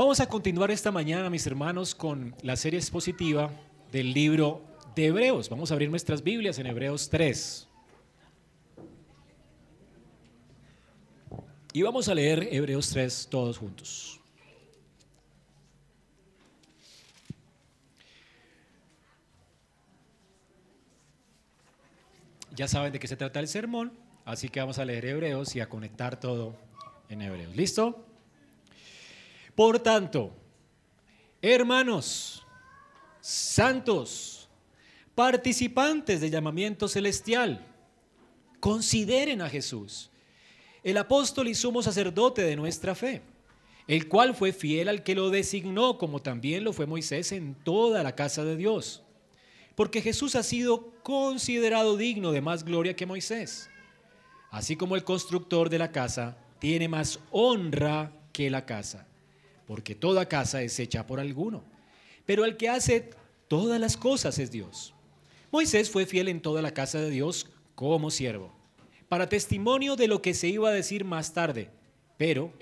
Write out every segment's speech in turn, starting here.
Vamos a continuar esta mañana, mis hermanos, con la serie expositiva del libro de Hebreos. Vamos a abrir nuestras Biblias en Hebreos 3. Y vamos a leer Hebreos 3 todos juntos. Ya saben de qué se trata el sermón, así que vamos a leer Hebreos y a conectar todo en Hebreos. ¿Listo? Por tanto, hermanos, santos, participantes del llamamiento celestial, consideren a Jesús, el apóstol y sumo sacerdote de nuestra fe, el cual fue fiel al que lo designó, como también lo fue Moisés en toda la casa de Dios. Porque Jesús ha sido considerado digno de más gloria que Moisés, así como el constructor de la casa tiene más honra que la casa porque toda casa es hecha por alguno, pero el que hace todas las cosas es Dios. Moisés fue fiel en toda la casa de Dios como siervo, para testimonio de lo que se iba a decir más tarde, pero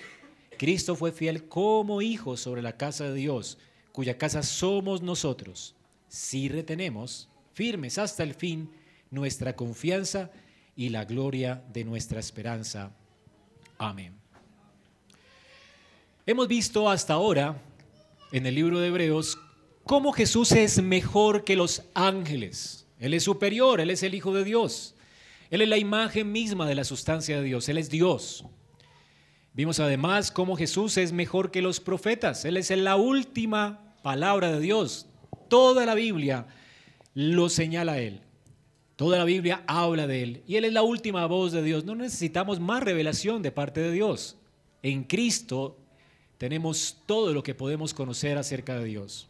Cristo fue fiel como hijo sobre la casa de Dios, cuya casa somos nosotros, si retenemos firmes hasta el fin nuestra confianza y la gloria de nuestra esperanza. Amén. Hemos visto hasta ahora en el libro de Hebreos cómo Jesús es mejor que los ángeles. Él es superior, Él es el Hijo de Dios. Él es la imagen misma de la sustancia de Dios, Él es Dios. Vimos además cómo Jesús es mejor que los profetas, Él es la última palabra de Dios. Toda la Biblia lo señala a Él. Toda la Biblia habla de Él. Y Él es la última voz de Dios. No necesitamos más revelación de parte de Dios. En Cristo tenemos todo lo que podemos conocer acerca de Dios.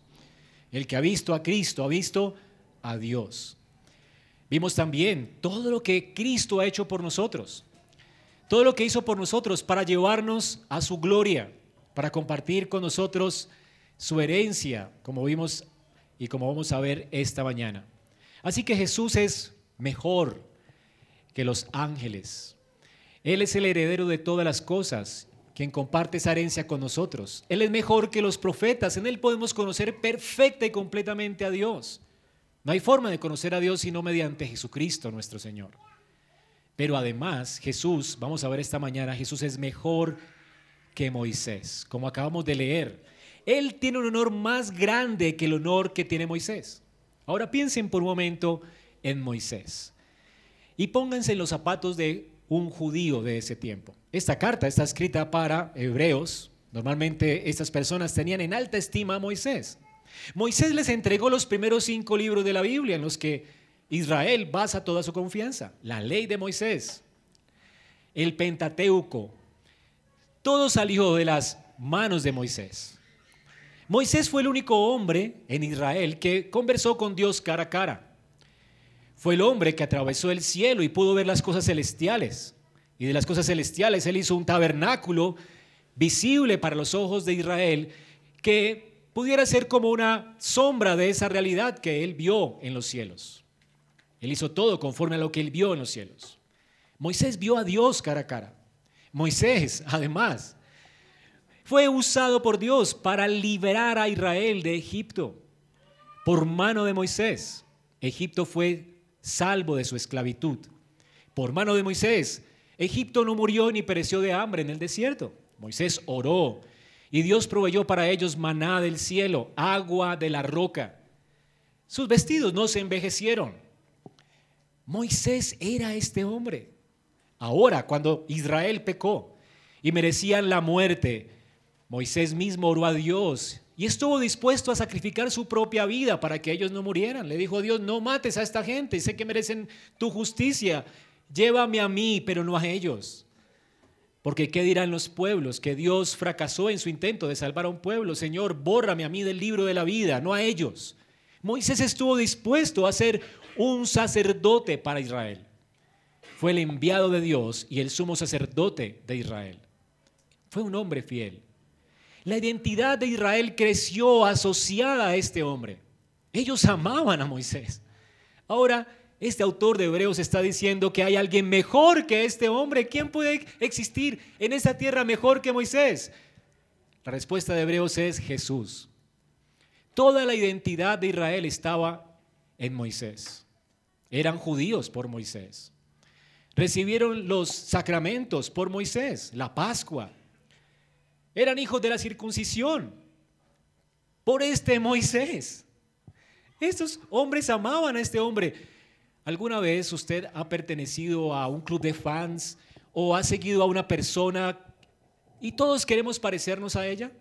El que ha visto a Cristo ha visto a Dios. Vimos también todo lo que Cristo ha hecho por nosotros. Todo lo que hizo por nosotros para llevarnos a su gloria, para compartir con nosotros su herencia, como vimos y como vamos a ver esta mañana. Así que Jesús es mejor que los ángeles. Él es el heredero de todas las cosas quien comparte esa herencia con nosotros. Él es mejor que los profetas, en Él podemos conocer perfecta y completamente a Dios. No hay forma de conocer a Dios sino mediante Jesucristo nuestro Señor. Pero además Jesús, vamos a ver esta mañana, Jesús es mejor que Moisés, como acabamos de leer. Él tiene un honor más grande que el honor que tiene Moisés. Ahora piensen por un momento en Moisés y pónganse en los zapatos de un judío de ese tiempo. Esta carta está escrita para hebreos. Normalmente estas personas tenían en alta estima a Moisés. Moisés les entregó los primeros cinco libros de la Biblia en los que Israel basa toda su confianza. La ley de Moisés, el Pentateuco, todo salió de las manos de Moisés. Moisés fue el único hombre en Israel que conversó con Dios cara a cara. Fue el hombre que atravesó el cielo y pudo ver las cosas celestiales. Y de las cosas celestiales él hizo un tabernáculo visible para los ojos de Israel que pudiera ser como una sombra de esa realidad que él vio en los cielos. Él hizo todo conforme a lo que él vio en los cielos. Moisés vio a Dios cara a cara. Moisés, además, fue usado por Dios para liberar a Israel de Egipto por mano de Moisés. Egipto fue salvo de su esclavitud. Por mano de Moisés, Egipto no murió ni pereció de hambre en el desierto. Moisés oró y Dios proveyó para ellos maná del cielo, agua de la roca. Sus vestidos no se envejecieron. Moisés era este hombre. Ahora, cuando Israel pecó y merecían la muerte, Moisés mismo oró a Dios y estuvo dispuesto a sacrificar su propia vida para que ellos no murieran. Le dijo a Dios, no mates a esta gente, sé que merecen tu justicia, llévame a mí, pero no a ellos. Porque ¿qué dirán los pueblos? Que Dios fracasó en su intento de salvar a un pueblo. Señor, bórrame a mí del libro de la vida, no a ellos. Moisés estuvo dispuesto a ser un sacerdote para Israel. Fue el enviado de Dios y el sumo sacerdote de Israel. Fue un hombre fiel. La identidad de Israel creció asociada a este hombre. Ellos amaban a Moisés. Ahora, este autor de Hebreos está diciendo que hay alguien mejor que este hombre. ¿Quién puede existir en esa tierra mejor que Moisés? La respuesta de Hebreos es Jesús. Toda la identidad de Israel estaba en Moisés. Eran judíos por Moisés. Recibieron los sacramentos por Moisés, la Pascua. Eran hijos de la circuncisión por este Moisés. Estos hombres amaban a este hombre. ¿Alguna vez usted ha pertenecido a un club de fans o ha seguido a una persona y todos queremos parecernos a ella?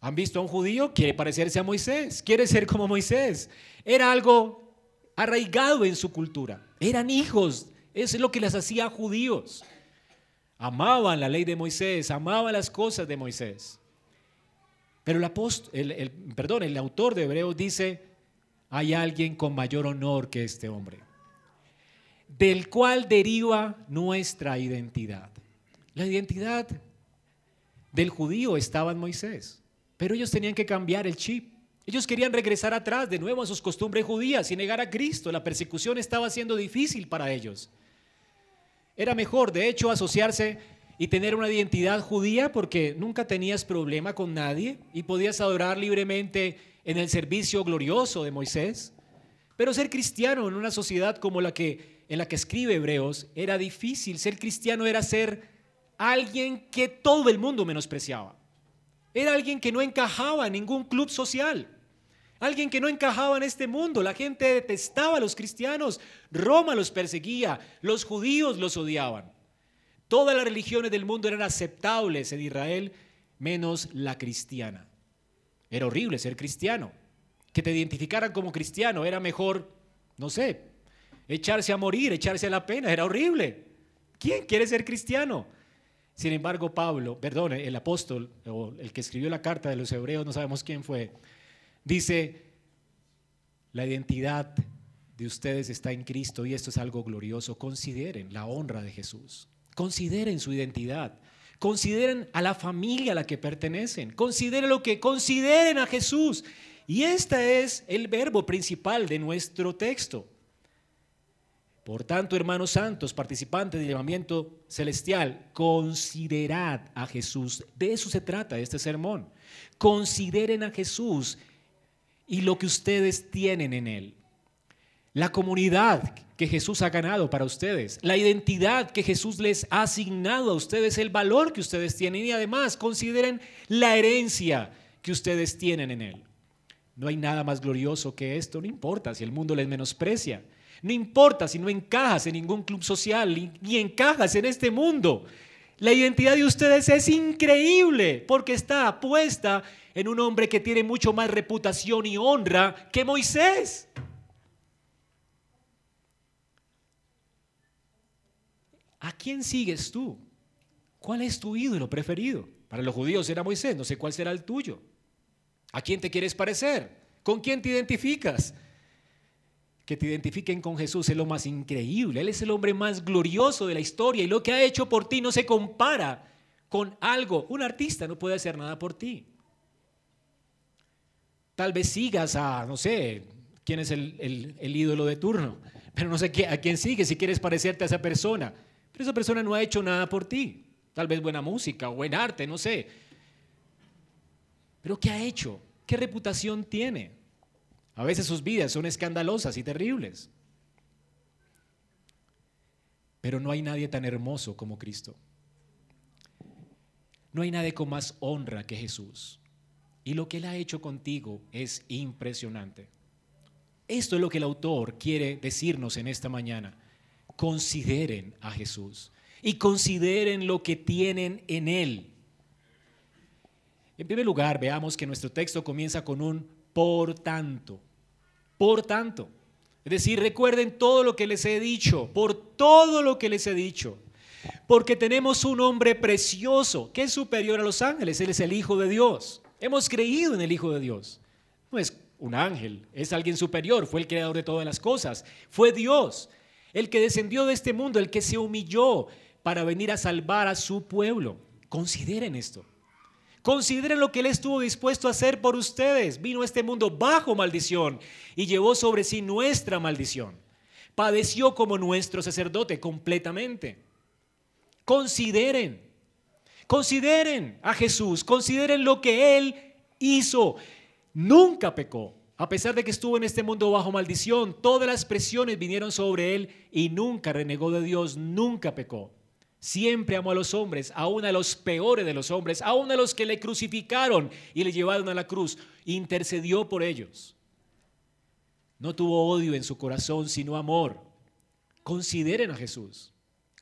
¿Han visto a un judío? Quiere parecerse a Moisés, quiere ser como Moisés. Era algo arraigado en su cultura. Eran hijos, es lo que les hacía judíos. Amaban la ley de Moisés, amaban las cosas de Moisés. Pero el, apóstol, el, perdón, el autor de Hebreos dice, hay alguien con mayor honor que este hombre, del cual deriva nuestra identidad. La identidad del judío estaba en Moisés. Pero ellos tenían que cambiar el chip. Ellos querían regresar atrás de nuevo a sus costumbres judías y negar a Cristo. La persecución estaba siendo difícil para ellos. Era mejor, de hecho, asociarse y tener una identidad judía porque nunca tenías problema con nadie y podías adorar libremente en el servicio glorioso de Moisés. Pero ser cristiano en una sociedad como la que en la que escribe Hebreos era difícil. Ser cristiano era ser alguien que todo el mundo menospreciaba. Era alguien que no encajaba en ningún club social. Alguien que no encajaba en este mundo. La gente detestaba a los cristianos. Roma los perseguía. Los judíos los odiaban. Todas las religiones del mundo eran aceptables en Israel, menos la cristiana. Era horrible ser cristiano. Que te identificaran como cristiano era mejor, no sé, echarse a morir, echarse a la pena. Era horrible. ¿Quién quiere ser cristiano? Sin embargo, Pablo, perdón, el apóstol o el que escribió la carta de los hebreos, no sabemos quién fue, dice, la identidad de ustedes está en Cristo y esto es algo glorioso. Consideren la honra de Jesús. Consideren su identidad. Consideren a la familia a la que pertenecen. Consideren lo que consideren a Jesús. Y este es el verbo principal de nuestro texto. Por tanto, hermanos santos, participantes del llamamiento celestial, considerad a Jesús. De eso se trata este sermón. Consideren a Jesús y lo que ustedes tienen en Él. La comunidad que Jesús ha ganado para ustedes, la identidad que Jesús les ha asignado a ustedes, el valor que ustedes tienen y además consideren la herencia que ustedes tienen en Él. No hay nada más glorioso que esto, no importa si el mundo les menosprecia. No importa si no encajas en ningún club social ni encajas en este mundo. La identidad de ustedes es increíble porque está puesta en un hombre que tiene mucho más reputación y honra que Moisés. ¿A quién sigues tú? ¿Cuál es tu ídolo preferido? Para los judíos era Moisés, no sé cuál será el tuyo. ¿A quién te quieres parecer? ¿Con quién te identificas? Que te identifiquen con Jesús es lo más increíble. Él es el hombre más glorioso de la historia y lo que ha hecho por ti no se compara con algo. Un artista no puede hacer nada por ti. Tal vez sigas a, no sé, quién es el, ídolo de turno, pero no sé a quién sigues si quieres parecerte a esa persona. Pero esa persona no ha hecho nada por ti. Tal vez buena música o buen arte, no sé. Pero ¿qué ha hecho? ¿Qué reputación tiene? A veces sus vidas son escandalosas y terribles. Pero no hay nadie tan hermoso como Cristo. No hay nadie con más honra que Jesús. Y lo que Él ha hecho contigo es impresionante. Esto es lo que el autor quiere decirnos en esta mañana. Consideren a Jesús y consideren lo que tienen en Él. En primer lugar, veamos que nuestro texto comienza con un por tanto. Por tanto, es decir, recuerden todo lo que les he dicho, por todo lo que les he dicho, porque tenemos un hombre precioso que es superior a los ángeles, Él es el Hijo de Dios. Hemos creído en el Hijo de Dios. No es un ángel, es alguien superior, fue el creador de todas las cosas, fue Dios, el que descendió de este mundo, el que se humilló para venir a salvar a su pueblo. Consideren esto. Consideren lo que Él estuvo dispuesto a hacer por ustedes. Vino a este mundo bajo maldición y llevó sobre sí nuestra maldición. Padeció como nuestro sacerdote completamente. Consideren. Consideren a Jesús, consideren lo que Él hizo. Nunca pecó. A pesar de que estuvo en este mundo bajo maldición, todas las presiones vinieron sobre Él y nunca renegó de Dios, nunca pecó. Siempre amó a los hombres, aún a los peores de los hombres, aún a los que le crucificaron y le llevaron a la cruz. Intercedió por ellos. No tuvo odio en su corazón, sino amor. Consideren a Jesús.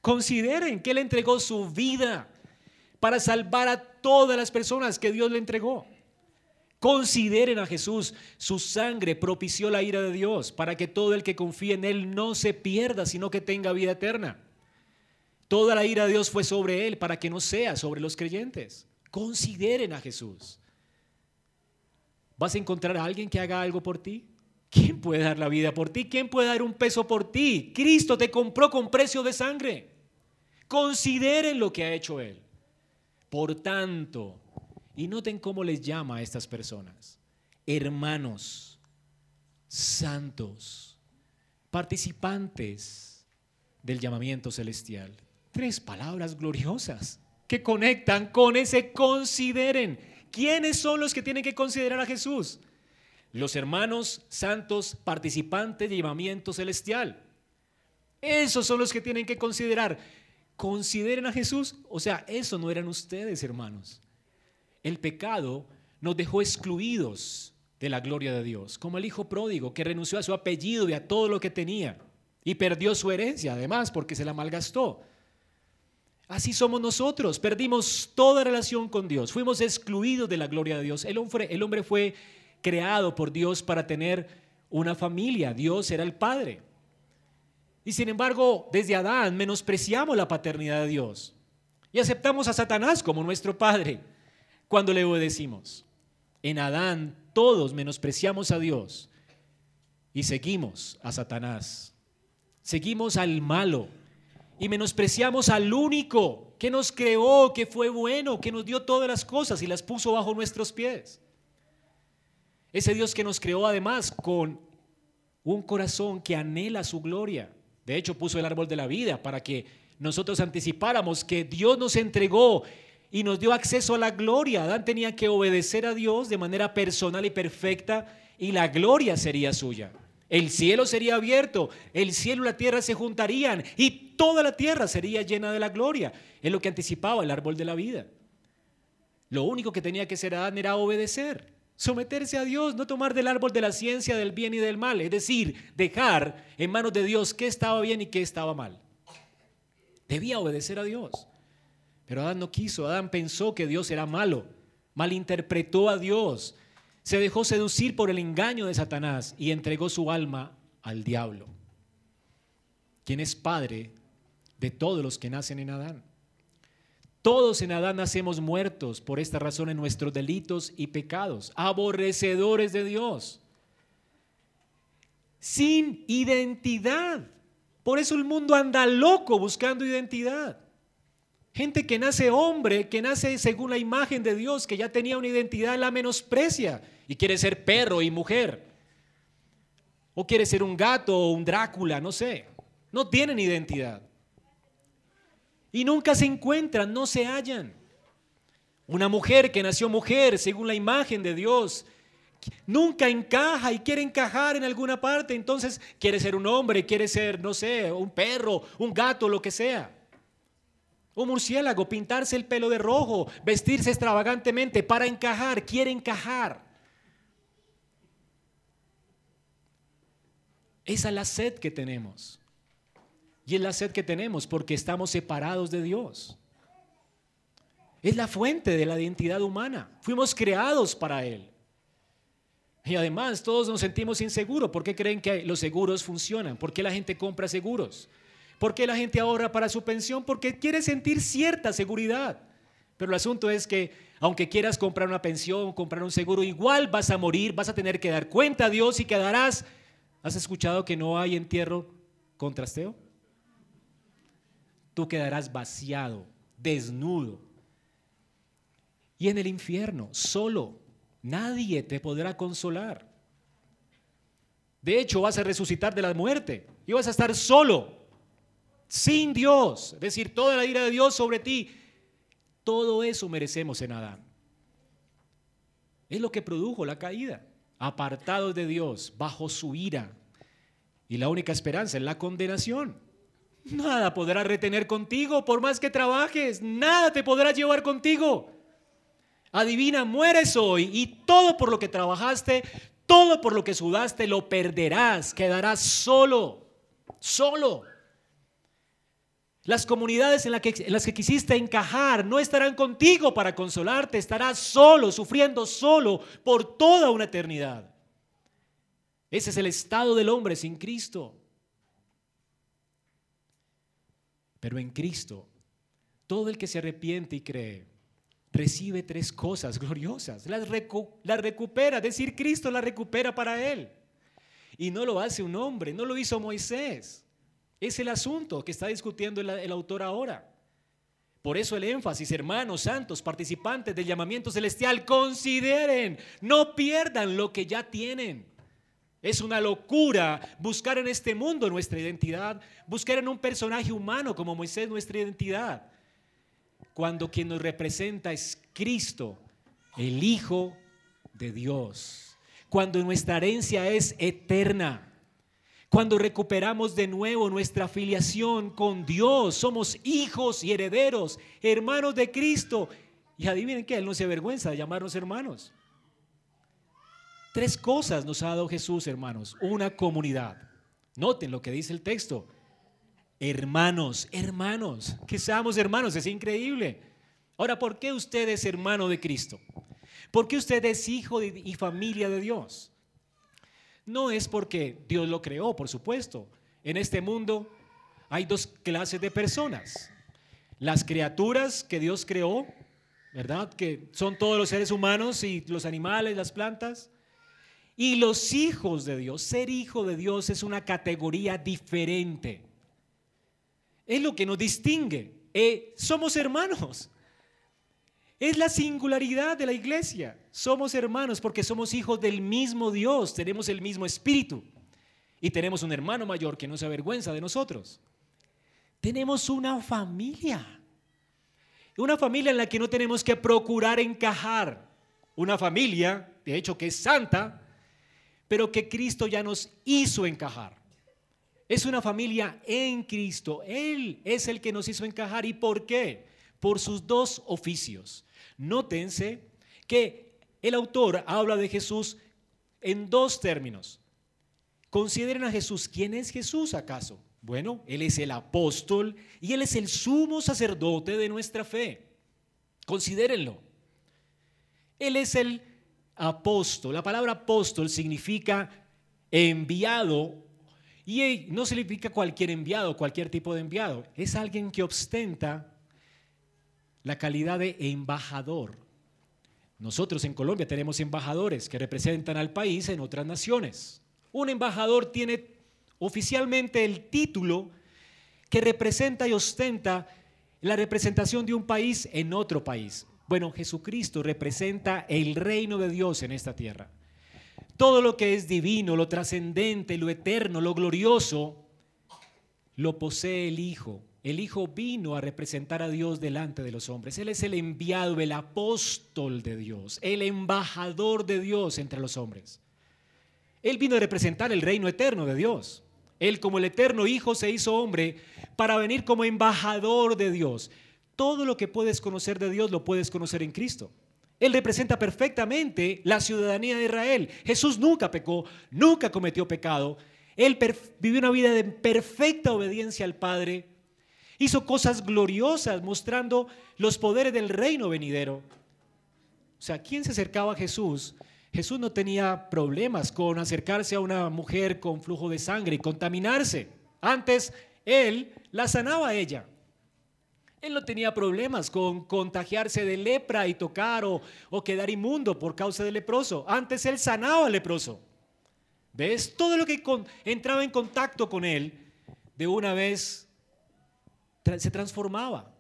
Consideren que Él entregó su vida para salvar a todas las personas que Dios le entregó. Consideren a Jesús. Su sangre propició la ira de Dios para que todo el que confíe en Él no se pierda, sino que tenga vida eterna. Toda la ira de Dios fue sobre Él para que no sea sobre los creyentes. Consideren a Jesús. ¿Vas a encontrar a alguien que haga algo por ti? ¿Quién puede dar la vida por ti? ¿Quién puede dar un peso por ti? Cristo te compró con precio de sangre. Consideren lo que ha hecho Él. Por tanto, y noten cómo les llama a estas personas. Hermanos, santos, participantes del llamamiento celestial. Tres palabras gloriosas que conectan con ese consideren. ¿Quiénes son los que tienen que considerar a Jesús? Los hermanos santos participantes del llamamiento celestial. Esos son los que tienen que considerar. Consideren a Jesús. O sea, eso no eran ustedes, hermanos el pecado nos dejó excluidos de la gloria de Dios, como el hijo pródigo que renunció a su apellido y a todo lo que tenía y perdió su herencia además porque se la malgastó. Así somos nosotros, perdimos toda relación con Dios, fuimos excluidos de la gloria de Dios. El hombre, fue creado por Dios para tener una familia, Dios era el Padre. Y sin embargo, desde Adán menospreciamos la paternidad de Dios y aceptamos a Satanás como nuestro Padre cuando le obedecimos. En Adán todos menospreciamos a Dios y seguimos a Satanás. Seguimos al malo y menospreciamos al único que nos creó, que fue bueno, que nos dio todas las cosas y las puso bajo nuestros pies. Ese Dios que nos creó además con un corazón que anhela su gloria. De hecho, puso el árbol de la vida para que nosotros anticipáramos que Dios nos entregó y nos dio acceso a la gloria. Adán tenía que obedecer a Dios de manera personal y perfecta y la gloria sería suya. El cielo sería abierto, el cielo y la tierra se juntarían y toda la tierra sería llena de la gloria. Es lo que anticipaba el árbol de la vida. Lo único que tenía que hacer Adán era obedecer, someterse a Dios, no tomar del árbol de la ciencia del bien y del mal, es decir, dejar en manos de Dios qué estaba bien y qué estaba mal. Debía obedecer a Dios. Pero Adán no quiso, Adán pensó que Dios era malo, malinterpretó a Dios, se dejó seducir por el engaño de Satanás y entregó su alma al diablo, quien es padre de todos los que nacen en Adán. Todos en Adán nacemos muertos por esta razón en nuestros delitos y pecados, aborrecedores de Dios, sin identidad. Por eso el mundo anda loco buscando identidad. Gente que nace hombre, que nace según la imagen de Dios, que ya tenía una identidad, la menosprecia y quiere ser perro y mujer. O quiere ser un gato o un Drácula, no sé. No tienen identidad. Y nunca se encuentran, no se hallan. Una mujer que nació mujer según la imagen de Dios, nunca encaja y quiere encajar en alguna parte, entonces quiere ser un hombre, quiere ser, no sé, un perro, un gato, lo que sea. Un murciélago, pintarse el pelo de rojo, vestirse extravagantemente para encajar, quiere encajar. Esa es la sed que tenemos. Y es la sed que tenemos porque estamos separados de Dios. Es la fuente de la identidad humana. Fuimos creados para Él. Y además todos nos sentimos inseguros. ¿Por qué creen que los seguros funcionan? ¿Por qué la gente compra seguros? ¿Por qué la gente ahorra para su pensión? Porque quiere sentir cierta seguridad. Pero el asunto es que aunque quieras comprar una pensión, comprar un seguro, igual vas a morir, vas a tener que dar cuenta a Dios y quedarás. ¿Has escuchado que no hay entierro con trasteo? Tú quedarás vaciado, desnudo. Y en el infierno, solo, nadie te podrá consolar. De hecho, vas a resucitar de la muerte y vas a estar solo sin Dios, es decir, toda la ira de Dios sobre ti, Todo eso merecemos en Adán. Es lo que produjo la caída. Apartados de Dios, bajo su ira. Y la única esperanza es la condenación. Nada podrá retener contigo por más que trabajes. Nada te podrá llevar contigo. Adivina, mueres hoy y todo por lo que trabajaste, todo por lo que sudaste, lo perderás. Quedarás solo, solo. Las comunidades en, las que quisiste encajar no estarán contigo para consolarte, estarás solo, sufriendo solo por toda una eternidad. Ese es el estado del hombre sin Cristo. Pero en Cristo, todo el que se arrepiente y cree, recibe tres cosas gloriosas. Las, recupera, decir Cristo la recupera para él. Y no lo hace un hombre, no lo hizo Moisés. Es el asunto que está discutiendo el, autor ahora. Por eso el énfasis, hermanos santos, participantes del llamamiento celestial, consideren, no pierdan lo que ya tienen. Es una locura buscar en este mundo nuestra identidad, buscar en un personaje humano como Moisés nuestra identidad, cuando quien nos representa es Cristo, el Hijo de Dios, cuando nuestra herencia es eterna. Cuando recuperamos de nuevo nuestra afiliación con Dios, somos hijos y herederos, hermanos de Cristo. Y adivinen que Él no se avergüenza de llamarnos hermanos. Tres cosas nos ha dado Jesús, hermanos. Una comunidad. Noten lo que dice el texto. Hermanos, hermanos, que seamos hermanos, es increíble. Ahora, ¿por qué usted es hermano de Cristo? ¿Por qué usted es hijo y familia de Dios? No es porque Dios lo creó, por supuesto. En este mundo hay dos clases de personas. Las criaturas que Dios creó, ¿verdad? Que son todos los seres humanos y los animales, las plantas. Y los hijos de Dios. Ser hijo de Dios es una categoría diferente. Es lo que nos distingue. Eh, somos hermanos. Es la singularidad de la iglesia. Somos hermanos porque somos hijos del mismo Dios, tenemos el mismo espíritu y tenemos un hermano mayor que no se avergüenza de nosotros. Tenemos una familia. Una familia en la que no tenemos que procurar encajar. Una familia, de hecho, que es santa, pero que Cristo ya nos hizo encajar. Es una familia en Cristo. Él es el que nos hizo encajar. ¿Y por qué? Por sus dos oficios. Nótense que el autor habla de Jesús en dos términos. Consideren a Jesús. ¿Quién es Jesús acaso? Bueno, Él es el apóstol y Él es el sumo sacerdote de nuestra fe. Considérenlo. Él es el apóstol. La palabra apóstol significa enviado y no significa cualquier enviado, cualquier tipo de enviado. Es alguien que ostenta la calidad de embajador. Nosotros en Colombia tenemos embajadores que representan al país en otras naciones. Un embajador tiene oficialmente el título que representa y ostenta la representación de un país en otro país. Bueno, Jesucristo representa el reino de Dios en esta tierra. Todo lo que es divino, lo trascendente, lo eterno, lo glorioso, lo posee el Hijo el Hijo vino a representar a Dios delante de los hombres. Él es el enviado, el apóstol de Dios, el embajador de Dios entre los hombres. Él vino a representar el reino eterno de Dios. Él como el eterno Hijo se hizo hombre para venir como embajador de Dios. Todo lo que puedes conocer de Dios lo puedes conocer en Cristo. Él representa perfectamente la ciudadanía de Israel. Jesús nunca pecó, nunca cometió pecado. Él vivió una vida de perfecta obediencia al Padre Hizo cosas gloriosas mostrando los poderes del reino venidero. O sea, ¿quién se acercaba a Jesús? Jesús no tenía problemas con acercarse a una mujer con flujo de sangre y contaminarse. Antes, él la sanaba a ella. Él no tenía problemas con contagiarse de lepra y tocar o, o quedar inmundo por causa del leproso. Antes él sanaba al leproso. ¿Ves? Todo lo que entraba en contacto con él, de una vez se transformaba,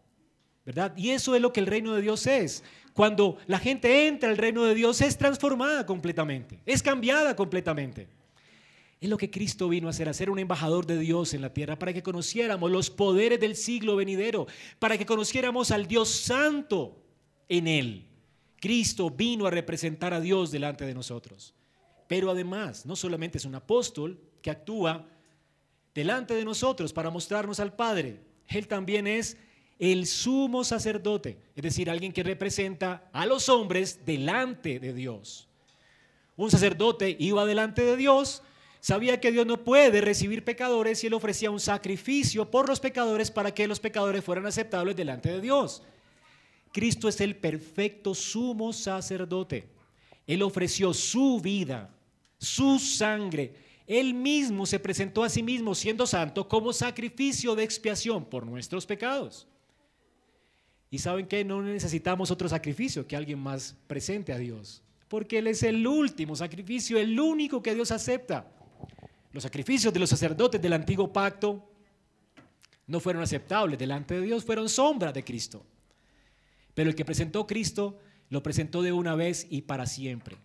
¿verdad? Y eso es lo que el reino de Dios es. Cuando la gente entra al reino de Dios es transformada completamente, es cambiada completamente. Es lo que Cristo vino a hacer, a ser un embajador de Dios en la tierra, para que conociéramos los poderes del siglo venidero, para que conociéramos al Dios santo, en Él. Cristo vino a representar a Dios delante de nosotros. Pero además, no solamente es un apóstol que actúa delante de nosotros para mostrarnos al Padre, Él también es el sumo sacerdote, es decir, alguien que representa a los hombres delante de Dios. Un sacerdote iba delante de Dios, sabía que Dios no puede recibir pecadores y él ofrecía un sacrificio por los pecadores para que los pecadores fueran aceptables delante de Dios. Cristo es el perfecto sumo sacerdote. Él ofreció su vida, su sangre. Él mismo se presentó a sí mismo siendo santo como sacrificio de expiación por nuestros pecados. Y saben que no necesitamos otro sacrificio que alguien más presente a Dios, porque Él es el último sacrificio, el único que Dios acepta. Los sacrificios de los sacerdotes del antiguo pacto no fueron aceptables delante de Dios, fueron sombra de Cristo. Pero el que presentó Cristo lo presentó de una vez y para siempre.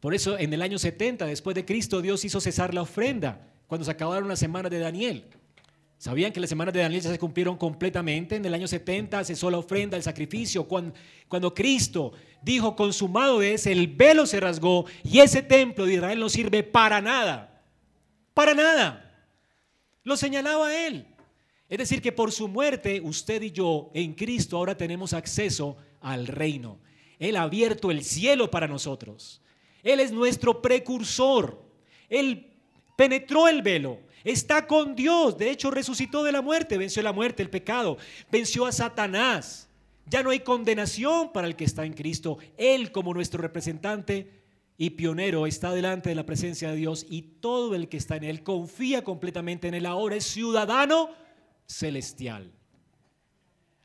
Por eso en el año 70 después de Cristo Dios hizo cesar la ofrenda cuando se acabaron las semanas de Daniel. ¿Sabían que las semanas de Daniel ya se cumplieron completamente? En el año 70 cesó la ofrenda, el sacrificio. Cuando, Cristo dijo, consumado es, el velo se rasgó y ese templo de Israel no sirve para nada. Para nada. Lo señalaba él. Es decir, que por su muerte, usted y yo en Cristo ahora tenemos acceso al reino. Él ha abierto el cielo para nosotros. Él es nuestro precursor. Él penetró el velo Está con Dios. De hecho, resucitó de la muerte, venció la muerte, el pecado, venció a Satanás. Ya no hay condenación para el que está en Cristo. Él como nuestro representante y pionero está delante de la presencia de Dios y todo el que está en Él confía completamente en Él. Ahora es ciudadano celestial.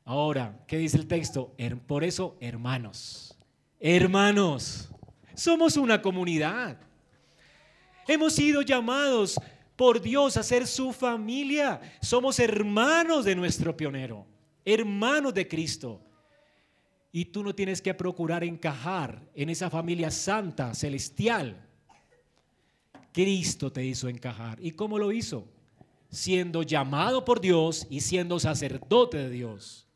Ahora, ¿qué dice el texto? Por eso, hermanos, hermanos, somos una comunidad. Hemos sido llamados por Dios a ser su familia. Somos hermanos de nuestro pionero, hermanos de Cristo. Y tú no tienes que procurar encajar en esa familia santa, celestial. Cristo te hizo encajar. ¿Y cómo lo hizo? Siendo llamado por Dios y siendo sacerdote de Dios.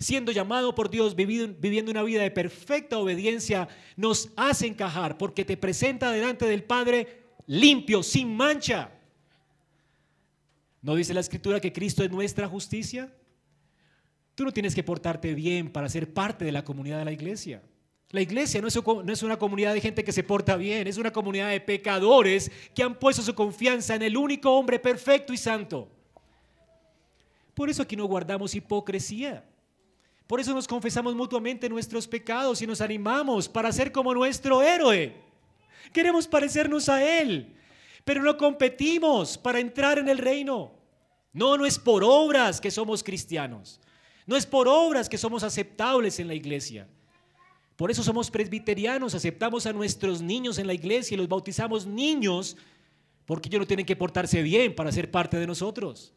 Siendo llamado por Dios, viviendo una vida de perfecta obediencia, nos hace encajar porque te presenta delante del Padre limpio, sin mancha. ¿No dice la escritura que Cristo es nuestra justicia? Tú no tienes que portarte bien para ser parte de la comunidad de la iglesia. La iglesia no es, una comunidad de gente que se porta bien, es una comunidad de pecadores que han puesto su confianza en el único hombre perfecto y santo. Por eso aquí no guardamos hipocresía. Por eso nos confesamos mutuamente nuestros pecados y nos animamos para ser como nuestro héroe. Queremos parecernos a Él pero no competimos para entrar en el reino. No, no es por obras que somos cristianos. No es por obras que somos aceptables en la iglesia. Por eso somos presbiterianos, aceptamos a nuestros niños en la iglesia y los bautizamos niños porque ellos no tienen que portarse bien para ser parte de nosotros.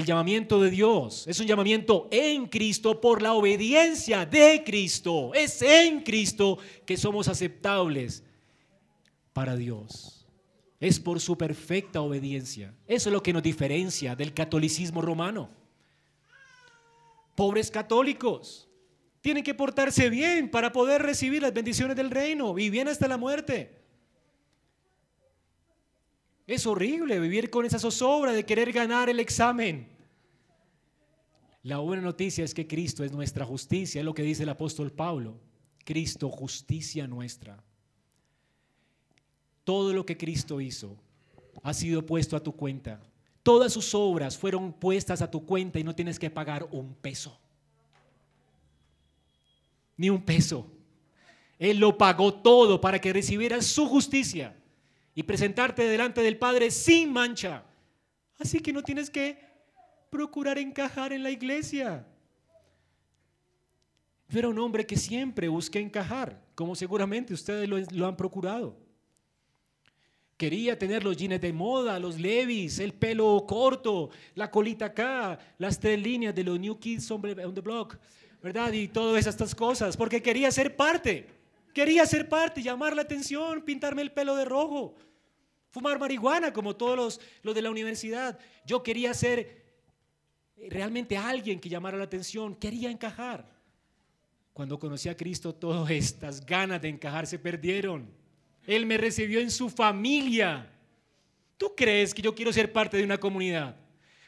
El llamamiento de Dios es un llamamiento en Cristo por la obediencia de Cristo. Es en Cristo que somos aceptables para Dios. Es por su perfecta obediencia. Eso es lo que nos diferencia del catolicismo romano. Pobres católicos tienen que portarse bien para poder recibir las bendiciones del reino y bien hasta la muerte. Es horrible vivir con esa zozobra de querer ganar el examen. La buena noticia es que Cristo es nuestra justicia, es lo que dice el apóstol Pablo. Cristo, justicia nuestra. Todo lo que Cristo hizo ha sido puesto a tu cuenta. Todas sus obras fueron puestas a tu cuenta y no tienes que pagar un peso. Ni un peso. Él lo pagó todo para que recibieras su justicia y presentarte delante del Padre sin mancha. Así que no tienes que procurar encajar en la iglesia. Pero era un hombre que siempre busca encajar, como seguramente ustedes lo, lo han procurado. Quería tener los jeans de moda, los levis, el pelo corto, la colita acá, las tres líneas de los New Kids on the Block, ¿verdad? Y todas estas cosas, porque quería ser parte. Quería ser parte, llamar la atención, pintarme el pelo de rojo, fumar marihuana como todos los, los de la universidad. Yo quería ser realmente alguien que llamara la atención, quería encajar. Cuando conocí a Cristo, todas estas ganas de encajar se perdieron. Él me recibió en su familia. ¿Tú crees que yo quiero ser parte de una comunidad?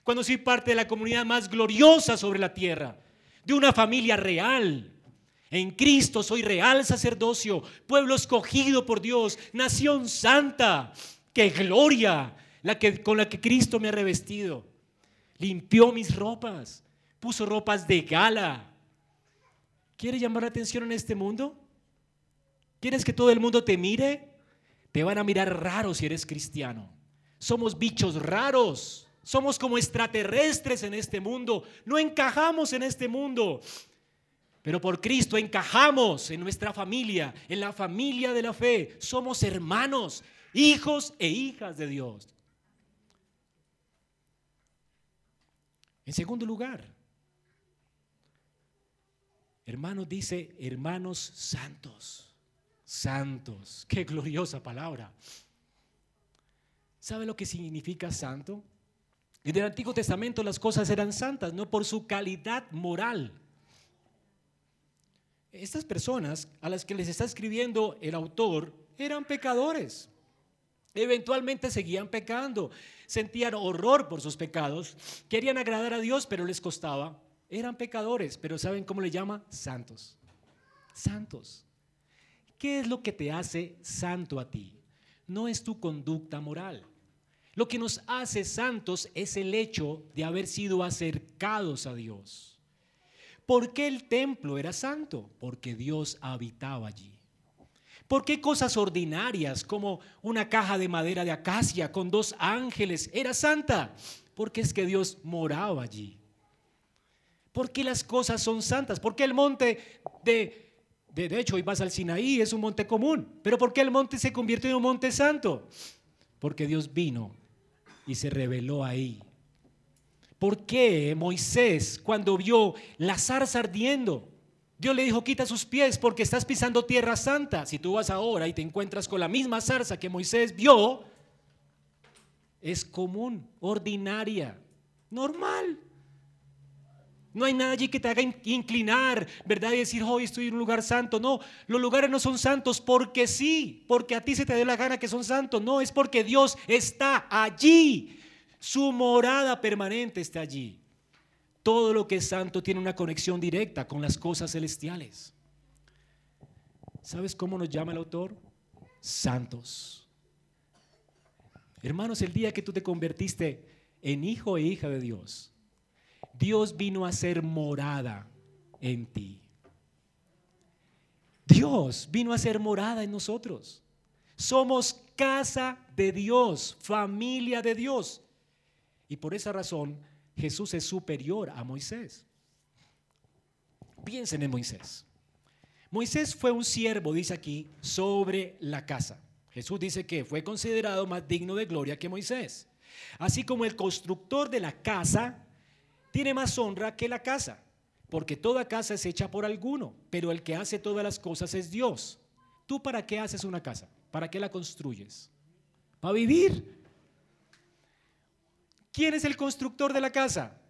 Cuando soy parte de la comunidad más gloriosa sobre la tierra, de una familia real. En Cristo soy real sacerdocio, pueblo escogido por Dios, nación santa. ¡Qué gloria! La que, con la que Cristo me ha revestido. Limpió mis ropas, puso ropas de gala. ¿Quieres llamar la atención en este mundo? ¿Quieres que todo el mundo te mire? Te van a mirar raro si eres cristiano. Somos bichos raros. Somos como extraterrestres en este mundo. No encajamos en este mundo. Pero por Cristo encajamos en nuestra familia, en la familia de la fe. Somos hermanos, hijos e hijas de Dios. En segundo lugar, hermanos dice hermanos santos. Santos, qué gloriosa palabra. ¿Sabe lo que significa santo? En el Antiguo Testamento las cosas eran santas, no por su calidad moral. Estas personas a las que les está escribiendo el autor eran pecadores. Eventualmente seguían pecando, sentían horror por sus pecados, querían agradar a Dios, pero les costaba. Eran pecadores, pero ¿saben cómo le llama? Santos. Santos. ¿Qué es lo que te hace santo a ti? No es tu conducta moral. Lo que nos hace santos es el hecho de haber sido acercados a Dios. ¿Por qué el templo era santo? Porque Dios habitaba allí. ¿Por qué cosas ordinarias como una caja de madera de acacia con dos ángeles era santa? Porque es que Dios moraba allí. ¿Por qué las cosas son santas? ¿Por qué el monte de... De, hecho, hoy vas al Sinaí, es un monte común. Pero ¿por qué el monte se convirtió en un monte santo? Porque Dios vino y se reveló ahí. ¿Por qué Moisés, cuando vio la zarza ardiendo, Dios le dijo, quita sus pies porque estás pisando tierra santa? Si tú vas ahora y te encuentras con la misma zarza que Moisés vio, es común, ordinaria, normal. No hay nada allí que te haga inclinar, ¿verdad? Y decir, hoy estoy en un lugar santo. No, los lugares no son santos porque sí, porque a ti se te dé la gana que son santos. No, es porque Dios está allí. Su morada permanente está allí. Todo lo que es santo tiene una conexión directa con las cosas celestiales. ¿Sabes cómo nos llama el autor? Santos. Hermanos, el día que tú te convertiste en hijo e hija de Dios, Dios vino a ser morada en ti. Dios vino a ser morada en nosotros. Somos casa de Dios, familia de Dios. Y por esa razón Jesús es superior a Moisés. Piensen en Moisés. Moisés fue un siervo, dice aquí, sobre la casa. Jesús dice que fue considerado más digno de gloria que Moisés. Así como el constructor de la casa tiene más honra que la casa, porque toda casa es hecha por alguno, pero el que hace todas las cosas es Dios. ¿Tú para qué haces una casa? ¿Para qué la construyes? Para vivir. ¿Quién es el constructor de la casa?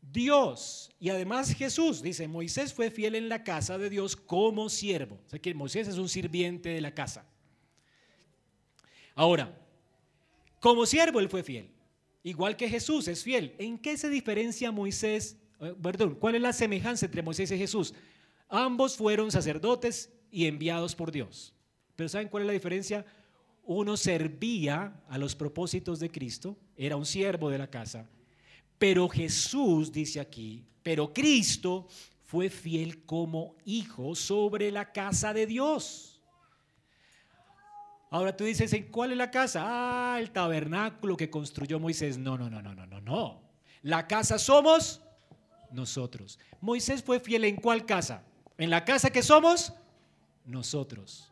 Dios. Y además Jesús dice, Moisés fue fiel en la casa de Dios como siervo. O sea que Moisés es un sirviente de la casa. Ahora, como siervo él fue fiel. Igual que Jesús es fiel. ¿En qué se diferencia Moisés? Eh, perdón, ¿cuál es la semejanza entre Moisés y Jesús? Ambos fueron sacerdotes y enviados por Dios. Pero ¿saben cuál es la diferencia? Uno servía a los propósitos de Cristo, era un siervo de la casa, pero Jesús dice aquí, pero Cristo fue fiel como hijo sobre la casa de Dios. Ahora tú dices, ¿en cuál es la casa? Ah, el tabernáculo que construyó Moisés. No, no, no, no, no, no, no. La casa somos nosotros. Moisés fue fiel en cuál casa? En la casa que somos nosotros.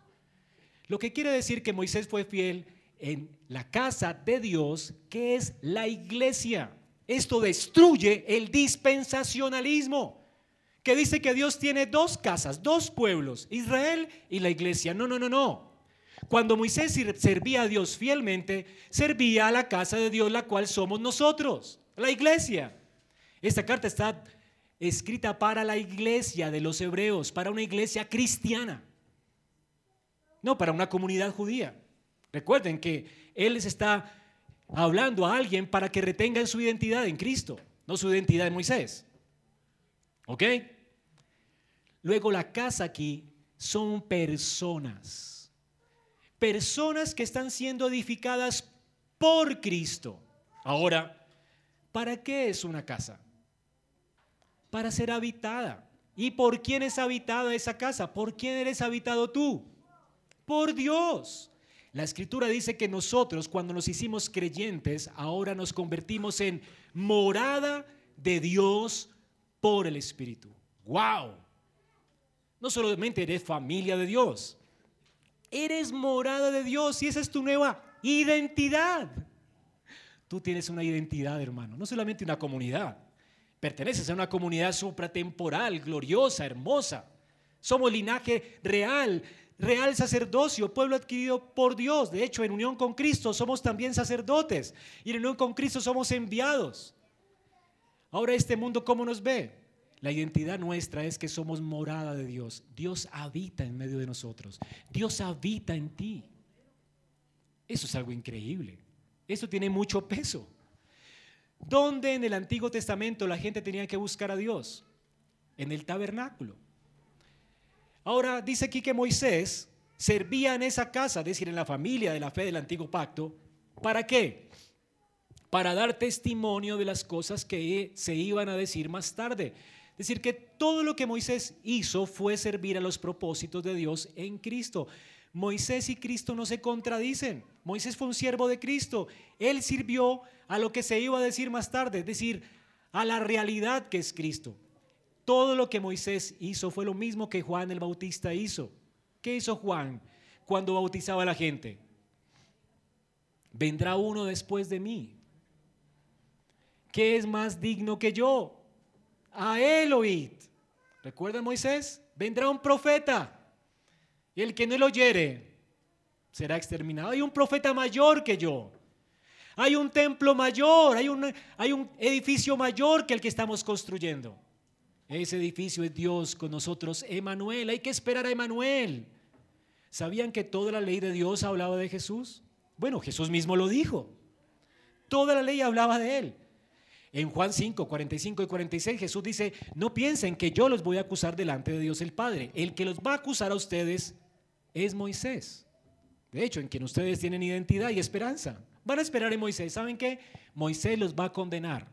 Lo que quiere decir que Moisés fue fiel en la casa de Dios, que es la iglesia. Esto destruye el dispensacionalismo, que dice que Dios tiene dos casas, dos pueblos, Israel y la iglesia. No, no, no, no. Cuando Moisés servía a Dios fielmente, servía a la casa de Dios, la cual somos nosotros, la iglesia. Esta carta está escrita para la iglesia de los hebreos, para una iglesia cristiana, no para una comunidad judía. Recuerden que Él les está hablando a alguien para que retengan su identidad en Cristo, no su identidad en Moisés. ¿Ok? Luego la casa aquí son personas. Personas que están siendo edificadas por Cristo. Ahora, ¿para qué es una casa? Para ser habitada. ¿Y por quién es habitada esa casa? ¿Por quién eres habitado tú? Por Dios. La escritura dice que nosotros cuando nos hicimos creyentes, ahora nos convertimos en morada de Dios por el Espíritu. ¡Wow! No solamente eres familia de Dios, eres morada de Dios y esa es tu nueva identidad. Tú tienes una identidad, hermano, no solamente una comunidad. Perteneces a una comunidad supratemporal, gloriosa, hermosa. Somos linaje real, real sacerdocio, pueblo adquirido por Dios. De hecho, en unión con Cristo somos también sacerdotes y en unión con Cristo somos enviados. Ahora este mundo, ¿cómo nos ve? La identidad nuestra es que somos morada de Dios. Dios habita en medio de nosotros. Dios habita en ti. Eso es algo increíble. Eso tiene mucho peso. ¿Dónde en el Antiguo Testamento la gente tenía que buscar a Dios? En el tabernáculo. Ahora dice aquí que Moisés servía en esa casa, es decir, en la familia de la fe del antiguo pacto. ¿Para qué? Para dar testimonio de las cosas que se iban a decir más tarde. Es decir, que todo lo que Moisés hizo fue servir a los propósitos de Dios en Cristo. Moisés y Cristo no se contradicen. Moisés fue un siervo de Cristo. Él sirvió a lo que se iba a decir más tarde, es decir, a la realidad que es Cristo. Todo lo que Moisés hizo fue lo mismo que Juan el Bautista hizo. ¿Qué hizo Juan cuando bautizaba a la gente? Vendrá uno después de mí. ¿Qué es más digno que yo? a él oíd. ¿Recuerdan Moisés? Vendrá un profeta y el que no lo oyere será exterminado. Hay un profeta mayor que yo. Hay un templo mayor, hay un, hay un edificio mayor que el que estamos construyendo. Ese edificio es Dios con nosotros, Emanuel. Hay que esperar a Emanuel. ¿Sabían que toda la ley de Dios hablaba de Jesús? Bueno, Jesús mismo lo dijo. Toda la ley hablaba de él. En Juan 5, 45 y 46 Jesús dice, no piensen que yo los voy a acusar delante de Dios el Padre. El que los va a acusar a ustedes es Moisés. De hecho, en quien ustedes tienen identidad y esperanza. Van a esperar en Moisés. ¿Saben qué? Moisés los va a condenar.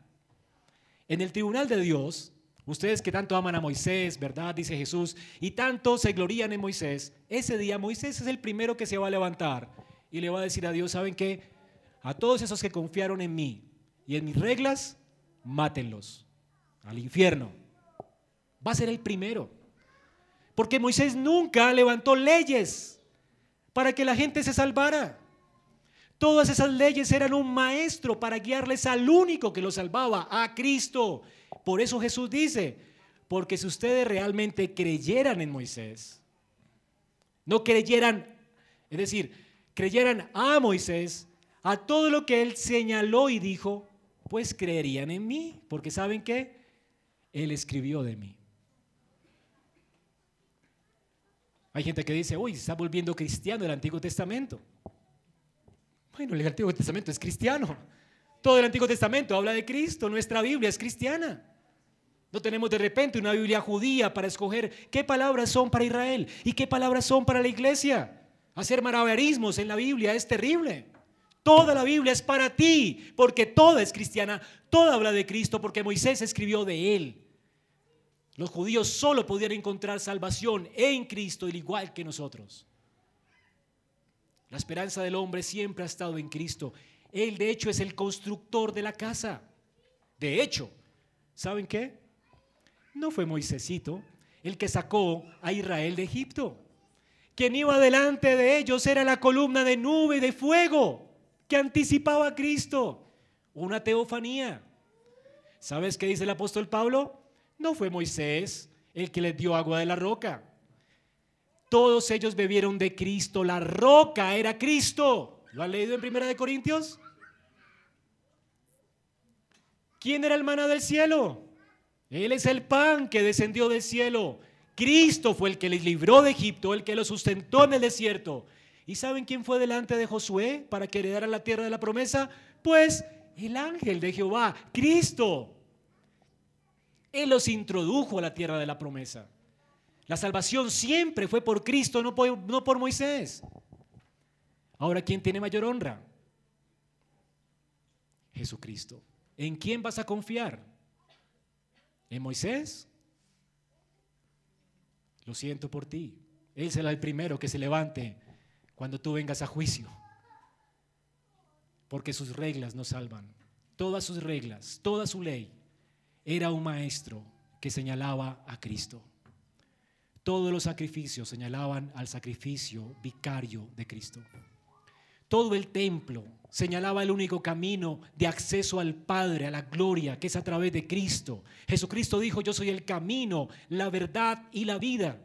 En el tribunal de Dios, ustedes que tanto aman a Moisés, ¿verdad? Dice Jesús, y tanto se glorían en Moisés, ese día Moisés es el primero que se va a levantar y le va a decir a Dios, ¿saben qué? A todos esos que confiaron en mí y en mis reglas, mátenlos al infierno. Va a ser el primero. Porque Moisés nunca levantó leyes para que la gente se salvara. Todas esas leyes eran un maestro para guiarles al único que los salvaba, a Cristo. Por eso Jesús dice, porque si ustedes realmente creyeran en Moisés, no creyeran, es decir, creyeran a Moisés, a todo lo que él señaló y dijo, pues creerían en mí, porque ¿saben qué? Él escribió de mí. Hay gente que dice, uy, se está volviendo cristiano el Antiguo Testamento. Bueno, el Antiguo Testamento es cristiano. Todo el Antiguo Testamento habla de Cristo, nuestra Biblia es cristiana. No tenemos de repente una Biblia judía para escoger qué palabras son para Israel y qué palabras son para la iglesia. Hacer maravillismos en la Biblia es terrible. Toda la Biblia es para ti, porque toda es cristiana, toda habla de Cristo, porque Moisés escribió de él. Los judíos solo podían encontrar salvación en Cristo, al igual que nosotros. La esperanza del hombre siempre ha estado en Cristo. Él, de hecho, es el constructor de la casa. De hecho, ¿saben qué? No fue Moisésito el que sacó a Israel de Egipto. Quien iba delante de ellos era la columna de nube de fuego que anticipaba a Cristo, una teofanía. ¿Sabes qué dice el apóstol Pablo? No fue Moisés el que les dio agua de la roca. Todos ellos bebieron de Cristo, la roca era Cristo. ¿Lo han leído en Primera de Corintios? ¿Quién era el maná del cielo? Él es el pan que descendió del cielo. Cristo fue el que les libró de Egipto, el que los sustentó en el desierto. ¿Y saben quién fue delante de Josué para que heredara la tierra de la promesa? Pues el ángel de Jehová, Cristo. Él los introdujo a la tierra de la promesa. La salvación siempre fue por Cristo, no por, no por Moisés. Ahora, ¿quién tiene mayor honra? Jesucristo. ¿En quién vas a confiar? ¿En Moisés? Lo siento por ti. Él será el primero que se levante cuando tú vengas a juicio. Porque sus reglas no salvan. Todas sus reglas, toda su ley, era un maestro que señalaba a Cristo. Todos los sacrificios señalaban al sacrificio vicario de Cristo. Todo el templo señalaba el único camino de acceso al Padre, a la gloria, que es a través de Cristo. Jesucristo dijo, yo soy el camino, la verdad y la vida.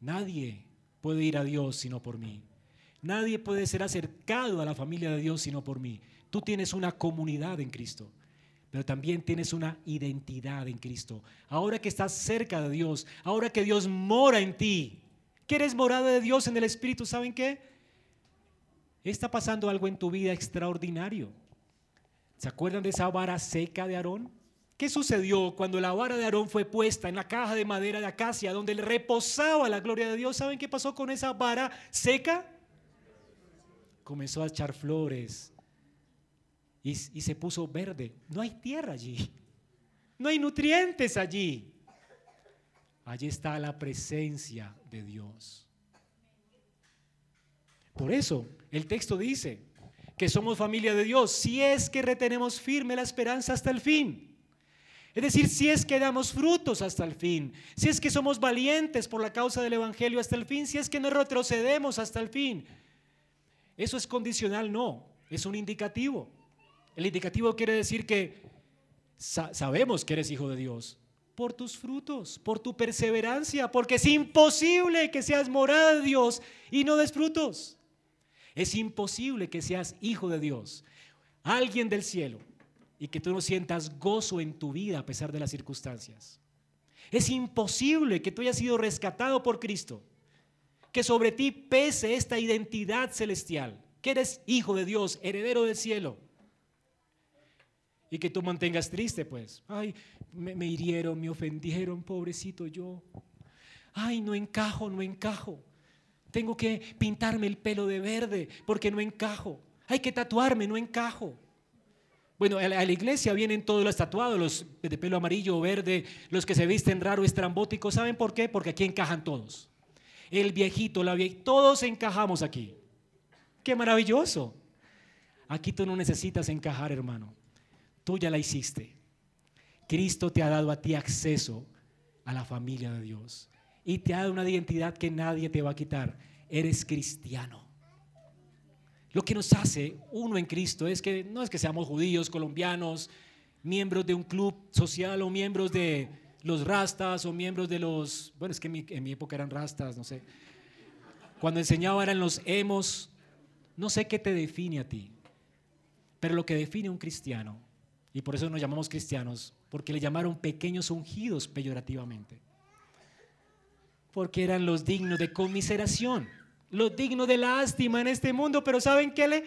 Nadie puede ir a Dios sino por mí. Nadie puede ser acercado a la familia de Dios sino por mí. Tú tienes una comunidad en Cristo, pero también tienes una identidad en Cristo. Ahora que estás cerca de Dios, ahora que Dios mora en ti, que eres morada de Dios en el Espíritu, ¿saben qué? Está pasando algo en tu vida extraordinario. ¿Se acuerdan de esa vara seca de Aarón? ¿Qué sucedió cuando la vara de Aarón fue puesta en la caja de madera de acacia donde reposaba la gloria de Dios? ¿Saben qué pasó con esa vara seca? Comenzó a echar flores y, y se puso verde. No hay tierra allí. No hay nutrientes allí. Allí está la presencia de Dios. Por eso el texto dice que somos familia de Dios si es que retenemos firme la esperanza hasta el fin. Es decir, si es que damos frutos hasta el fin, si es que somos valientes por la causa del Evangelio hasta el fin, si es que no retrocedemos hasta el fin. Eso es condicional, no, es un indicativo. El indicativo quiere decir que sabemos que eres hijo de Dios por tus frutos, por tu perseverancia, porque es imposible que seas morada de Dios y no des frutos. Es imposible que seas hijo de Dios, alguien del cielo, y que tú no sientas gozo en tu vida a pesar de las circunstancias. Es imposible que tú hayas sido rescatado por Cristo, que sobre ti pese esta identidad celestial, que eres hijo de Dios, heredero del cielo. Y que tú mantengas triste, pues. Ay, me, me hirieron, me ofendieron, pobrecito yo. Ay, no encajo, no encajo. Tengo que pintarme el pelo de verde porque no encajo. Hay que tatuarme, no encajo. Bueno, a la iglesia vienen todos los tatuados, los de pelo amarillo o verde, los que se visten raro, estrambóticos. ¿Saben por qué? Porque aquí encajan todos. El viejito, la viejita, todos encajamos aquí. Qué maravilloso. Aquí tú no necesitas encajar, hermano. Tú ya la hiciste. Cristo te ha dado a ti acceso a la familia de Dios y te ha una identidad que nadie te va a quitar. Eres cristiano. Lo que nos hace uno en Cristo es que no es que seamos judíos, colombianos, miembros de un club social o miembros de los rastas o miembros de los, bueno, es que en mi, época eran rastas, no sé. Cuando enseñaba eran los hemos, no sé qué te define a ti, pero lo que define a un cristiano, y por eso nos llamamos cristianos, porque le llamaron pequeños ungidos peyorativamente porque eran los dignos de conmiseración, los dignos de lástima en este mundo. Pero ¿saben qué? Le?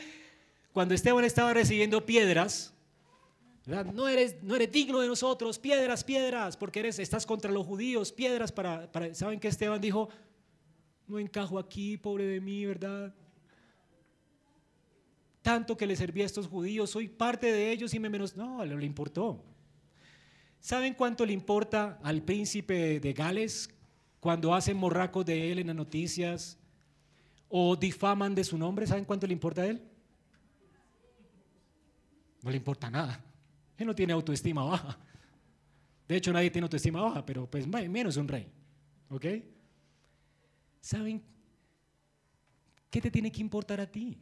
Cuando Esteban estaba recibiendo piedras, No, eres, no eres digno de nosotros, piedras, piedras, porque eres, estás contra los judíos, piedras para, para... ¿Saben qué Esteban dijo? No encajo aquí, pobre de mí, ¿verdad? Tanto que le serví a estos judíos, soy parte de ellos y me menos... No, no le importó. ¿Saben cuánto le importa al príncipe de Gales cuando hacen morracos de él en las noticias o difaman de su nombre, ¿saben cuánto le importa a él? No le importa nada. Él no tiene autoestima baja. De hecho, nadie tiene autoestima baja, pero pues menos un rey. ¿Ok? ¿Saben qué te tiene que importar a ti?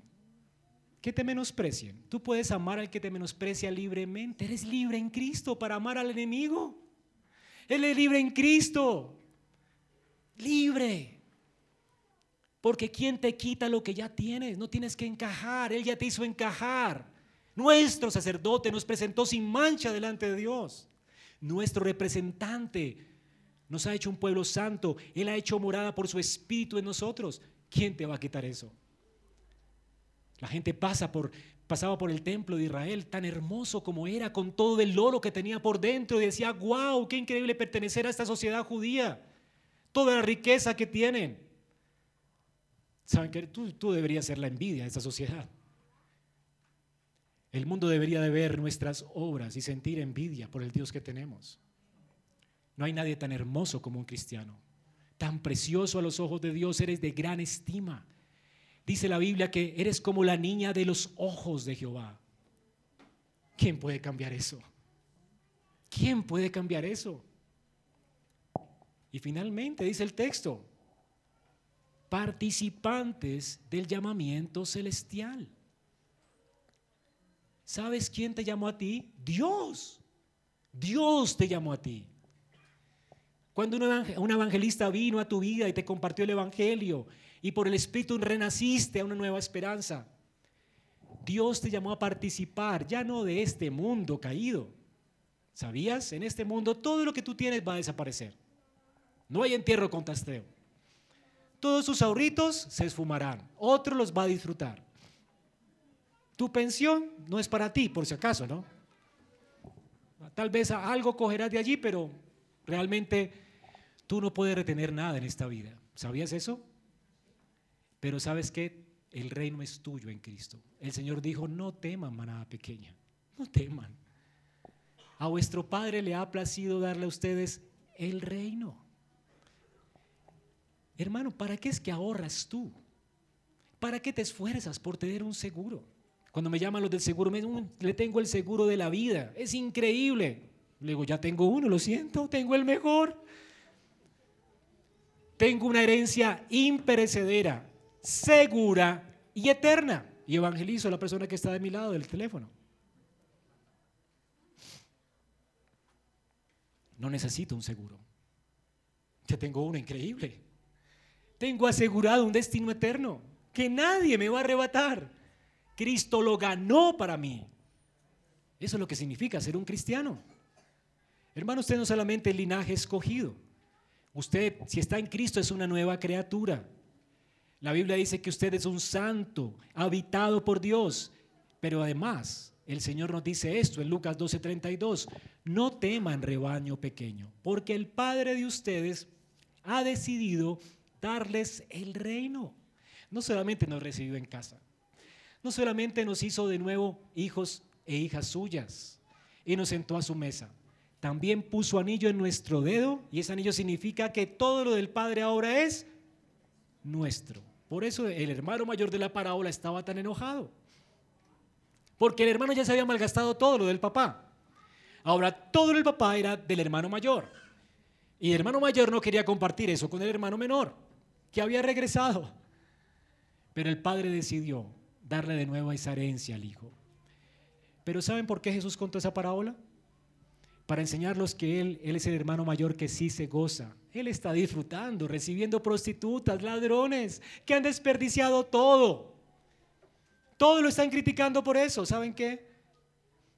Que te menosprecien. Tú puedes amar al que te menosprecia libremente. Eres libre en Cristo para amar al enemigo. Él es libre en Cristo libre. Porque ¿quién te quita lo que ya tienes? No tienes que encajar, Él ya te hizo encajar. Nuestro sacerdote nos presentó sin mancha delante de Dios. nuestro representante. Nos ha hecho un pueblo santo. Él ha hecho morada por su espíritu en nosotros. ¿Quién te va a quitar eso? La gente pasaba por el templo de Israel, tan hermoso como era, con todo el oro que tenía por dentro, y decía, wow, qué increíble pertenecer a esta sociedad judía. Toda la riqueza que tienen. Saben que tú, tú deberías ser la envidia de esta sociedad. El mundo debería de ver nuestras obras y sentir envidia por el Dios que tenemos. No hay nadie tan hermoso como un cristiano, tan precioso a los ojos de Dios, eres de gran estima. Dice la Biblia que eres como la niña de los ojos de Jehová. ¿Quién puede cambiar eso? ¿Quién puede cambiar eso? Y finalmente dice el texto, participantes del llamamiento celestial. ¿Sabes quién te llamó a ti? Dios. Dios te llamó a ti. Cuando un evangelista vino a tu vida y te compartió el Evangelio y por el Espíritu renaciste a una nueva esperanza, Dios te llamó a participar ya no de este mundo caído. ¿Sabías? En este mundo todo lo que tú tienes va a desaparecer. No hay entierro con tasteo. Todos sus ahorritos se esfumarán. Otro los va a disfrutar. Tu pensión no es para ti, por si acaso, ¿no? Tal vez algo cogerás de allí, pero realmente tú no puedes retener nada en esta vida. ¿Sabías eso? Pero sabes que el reino es tuyo en Cristo. El Señor dijo, no teman, manada pequeña, no teman. A vuestro Padre le ha placido darle a ustedes el reino. Hermano, ¿para qué es que ahorras tú? ¿Para qué te esfuerzas por tener un seguro? Cuando me llaman los del seguro, me le tengo el seguro de la vida. Es increíble. Le digo, ya tengo uno, lo siento, tengo el mejor. Tengo una herencia imperecedera, segura y eterna. Y evangelizo a la persona que está de mi lado del teléfono. No necesito un seguro. Ya tengo uno increíble. Tengo asegurado un destino eterno que nadie me va a arrebatar. Cristo lo ganó para mí. Eso es lo que significa ser un cristiano. Hermano, usted no solamente el linaje escogido. Usted, si está en Cristo, es una nueva criatura. La Biblia dice que usted es un santo, habitado por Dios. Pero además, el Señor nos dice esto en Lucas 12:32. No teman rebaño pequeño, porque el Padre de ustedes ha decidido darles el reino. No solamente nos recibió en casa, no solamente nos hizo de nuevo hijos e hijas suyas y nos sentó a su mesa, también puso anillo en nuestro dedo y ese anillo significa que todo lo del Padre ahora es nuestro. Por eso el hermano mayor de la parábola estaba tan enojado. Porque el hermano ya se había malgastado todo lo del papá. Ahora todo el papá era del hermano mayor. Y el hermano mayor no quería compartir eso con el hermano menor que había regresado. Pero el padre decidió darle de nuevo esa herencia al hijo. Pero ¿saben por qué Jesús contó esa parábola? Para enseñarlos que él, él es el hermano mayor que sí se goza. Él está disfrutando, recibiendo prostitutas, ladrones, que han desperdiciado todo. Todo lo están criticando por eso. ¿Saben qué?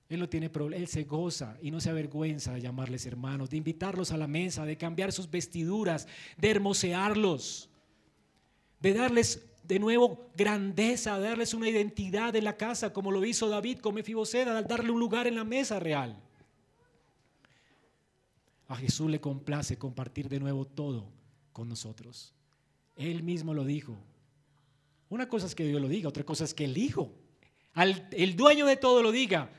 Él no tiene problema, él se goza y no se avergüenza de llamarles hermanos, de invitarlos a la mesa, de cambiar sus vestiduras, de hermosearlos de darles de nuevo grandeza, de darles una identidad en la casa, como lo hizo David con Mefiboseda, al darle un lugar en la mesa real. A Jesús le complace compartir de nuevo todo con nosotros. Él mismo lo dijo. Una cosa es que Dios lo diga, otra cosa es que el Hijo, el dueño de todo lo diga.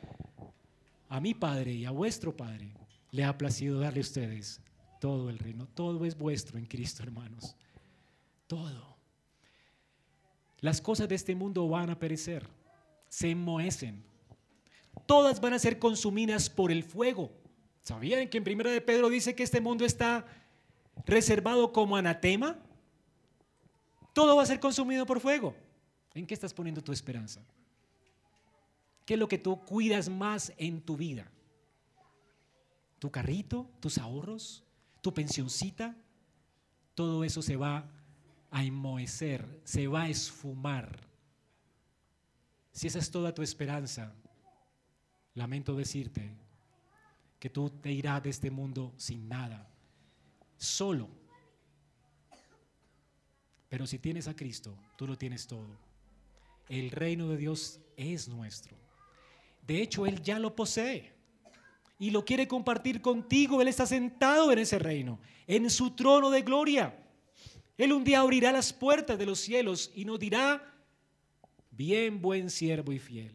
A mi Padre y a vuestro Padre le ha placido darle a ustedes todo el reino. Todo es vuestro en Cristo, hermanos. Todo. Las cosas de este mundo van a perecer, se enmohecen. Todas van a ser consumidas por el fuego. ¿Sabían que en primera de Pedro dice que este mundo está reservado como anatema? Todo va a ser consumido por fuego. ¿En qué estás poniendo tu esperanza? ¿Qué es lo que tú cuidas más en tu vida? ¿Tu carrito? ¿Tus ahorros? ¿Tu pensioncita? Todo eso se va a enmohecer, se va a esfumar. Si esa es toda tu esperanza, lamento decirte que tú te irás de este mundo sin nada, solo. Pero si tienes a Cristo, tú lo tienes todo. El reino de Dios es nuestro. De hecho, Él ya lo posee y lo quiere compartir contigo. Él está sentado en ese reino, en su trono de gloria. Él un día abrirá las puertas de los cielos y nos dirá, bien buen siervo y fiel.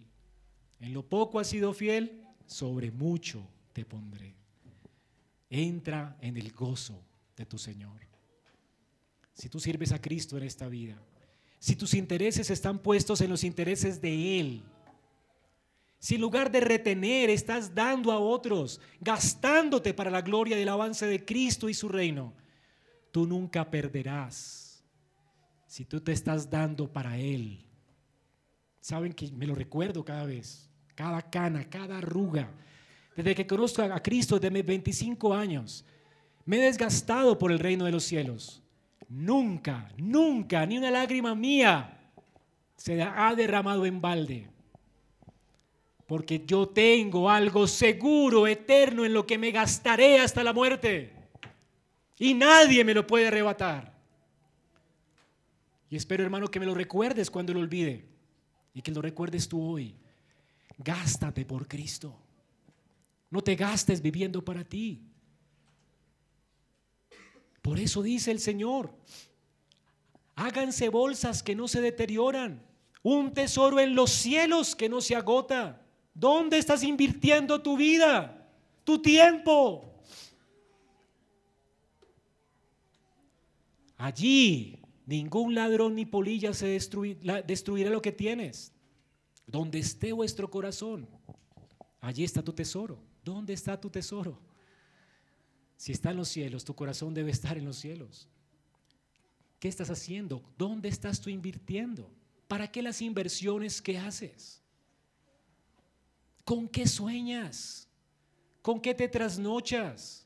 En lo poco has sido fiel, sobre mucho te pondré. Entra en el gozo de tu Señor. Si tú sirves a Cristo en esta vida, si tus intereses están puestos en los intereses de Él, si en lugar de retener estás dando a otros, gastándote para la gloria y el avance de Cristo y su reino, tú nunca perderás. Si tú te estás dando para Él. Saben que me lo recuerdo cada vez, cada cana, cada arruga. Desde que conozco a Cristo desde mis 25 años, me he desgastado por el reino de los cielos. Nunca, nunca, ni una lágrima mía se ha derramado en balde. Porque yo tengo algo seguro, eterno, en lo que me gastaré hasta la muerte. Y nadie me lo puede arrebatar. Y espero, hermano, que me lo recuerdes cuando lo olvide. Y que lo recuerdes tú hoy. Gástate por Cristo. No te gastes viviendo para ti. Por eso dice el Señor, háganse bolsas que no se deterioran, un tesoro en los cielos que no se agota. ¿Dónde estás invirtiendo tu vida, tu tiempo? Allí ningún ladrón ni polilla se destruirá lo que tienes. Donde esté vuestro corazón, allí está tu tesoro. ¿Dónde está tu tesoro? Si está en los cielos, tu corazón debe estar en los cielos. ¿Qué estás haciendo? ¿Dónde estás tú invirtiendo? ¿Para qué las inversiones que haces? ¿Con qué sueñas? ¿Con qué te trasnochas?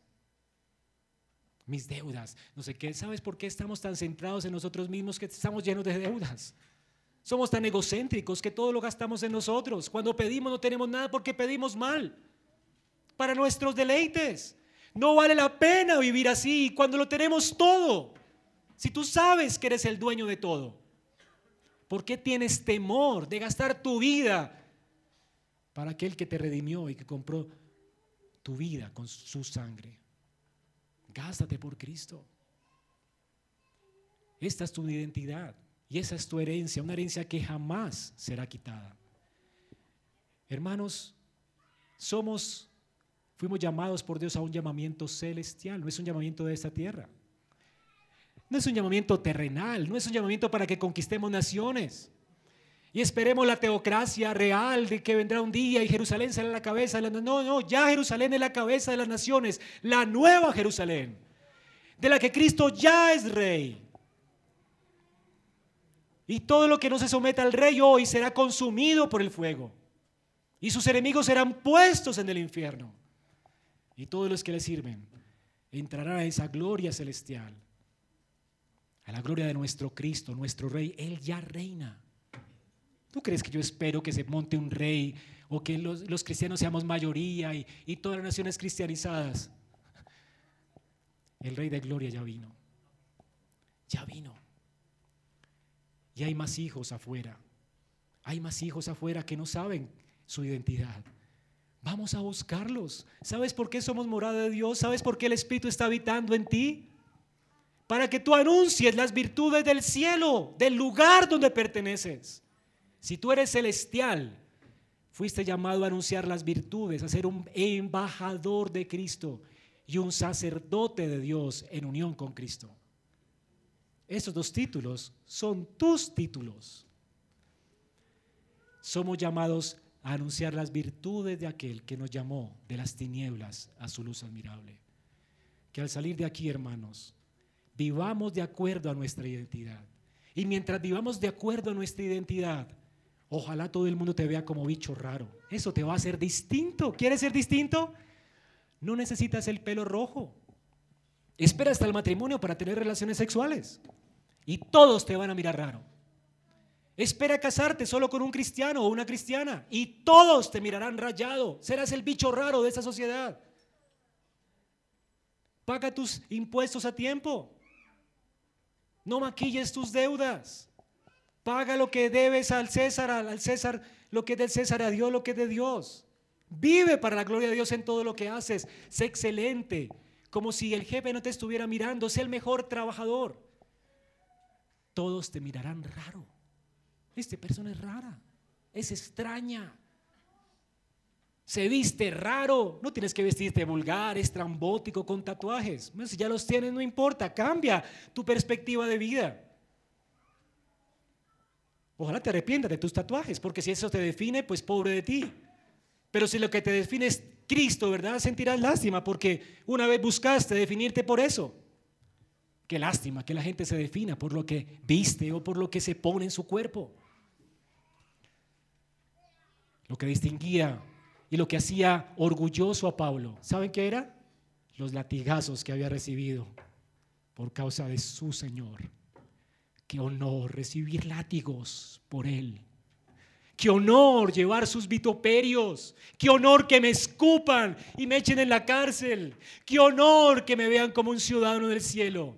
Mis deudas, no sé qué. ¿Sabes por qué estamos tan centrados en nosotros mismos que estamos llenos de deudas? Somos tan egocéntricos que todo lo gastamos en nosotros. Cuando pedimos no tenemos nada porque pedimos mal. Para nuestros deleites. No vale la pena vivir así cuando lo tenemos todo. Si tú sabes que eres el dueño de todo, ¿por qué tienes temor de gastar tu vida para aquel que te redimió y que compró tu vida con su sangre? Gástate por Cristo. Esta es tu identidad y esa es tu herencia, una herencia que jamás será quitada. Hermanos, somos Fuimos llamados por Dios a un llamamiento celestial, no es un llamamiento de esta tierra. No es un llamamiento terrenal, no es un llamamiento para que conquistemos naciones. Y esperemos la teocracia real de que vendrá un día y Jerusalén será la cabeza. De la, no, no, ya Jerusalén es la cabeza de las naciones, la nueva Jerusalén, de la que Cristo ya es rey. Y todo lo que no se someta al rey hoy será consumido por el fuego. Y sus enemigos serán puestos en el infierno y todos los que le sirven entrarán a esa gloria celestial, a la gloria de nuestro Cristo, nuestro Rey. Él ya reina. ¿Tú crees que yo espero que se monte un rey o que los, cristianos seamos mayoría y, todas las naciones cristianizadas? El Rey de Gloria ya vino. Ya vino. Y hay más hijos afuera. Hay más hijos afuera que no saben su identidad. Vamos a buscarlos. ¿Sabes por qué somos morada de Dios? ¿Sabes por qué el Espíritu está habitando en ti? Para que tú anuncies las virtudes del cielo, del lugar donde perteneces. Si tú eres celestial, fuiste llamado a anunciar las virtudes, a ser un embajador de Cristo y un sacerdote de Dios en unión con Cristo. Esos dos títulos son tus títulos. Somos llamados a anunciar las virtudes de aquel que nos llamó de las tinieblas a su luz admirable. Que al salir de aquí, hermanos, vivamos de acuerdo a nuestra identidad. Y mientras vivamos de acuerdo a nuestra identidad, ojalá todo el mundo te vea como bicho raro. Eso te va a hacer distinto. ¿Quieres ser distinto? No necesitas el pelo rojo. Espera hasta el matrimonio para tener relaciones sexuales. Y todos te van a mirar raro. Espera casarte solo con un cristiano o una cristiana y todos te mirarán rayado. Serás el bicho raro de esa sociedad. Paga tus impuestos a tiempo. No maquilles tus deudas. Paga lo que debes al César, al César lo que es del César, a Dios lo que es de Dios. Vive para la gloria de Dios en todo lo que haces. Sé excelente, como si el jefe no te estuviera mirando. Sé el mejor trabajador. Todos te mirarán raro. Esta persona es rara, es extraña. Se viste raro, no tienes que vestirte vulgar, estrambótico, con tatuajes. Si ya los tienes, no importa, cambia tu perspectiva de vida. Ojalá te arrepientas de tus tatuajes, porque si eso te define, pues pobre de ti. Pero si lo que te define es Cristo, ¿verdad? Sentirás lástima, porque una vez buscaste definirte por eso. Qué lástima que la gente se defina por lo que viste o por lo que se pone en su cuerpo. Lo que distinguía y lo que hacía orgulloso a Pablo, ¿saben qué era? Los latigazos que había recibido por causa de su Señor. Qué honor recibir látigos por Él. Qué honor llevar sus vituperios. Qué honor que me escupan y me echen en la cárcel. Qué honor que me vean como un ciudadano del cielo.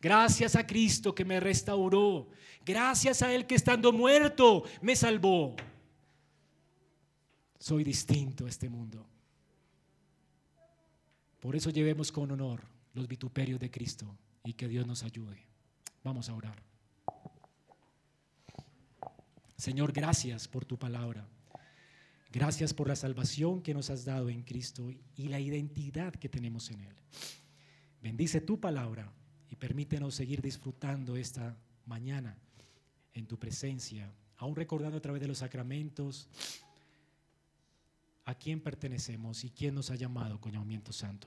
Gracias a Cristo que me restauró. Gracias a Él que estando muerto me salvó. Soy distinto a este mundo. Por eso llevemos con honor los vituperios de Cristo y que Dios nos ayude. Vamos a orar. Señor, gracias por tu palabra. Gracias por la salvación que nos has dado en Cristo y la identidad que tenemos en Él. Bendice tu palabra y permítenos seguir disfrutando esta mañana en tu presencia, aún recordando a través de los sacramentos a quién pertenecemos y quién nos ha llamado con llamamiento santo.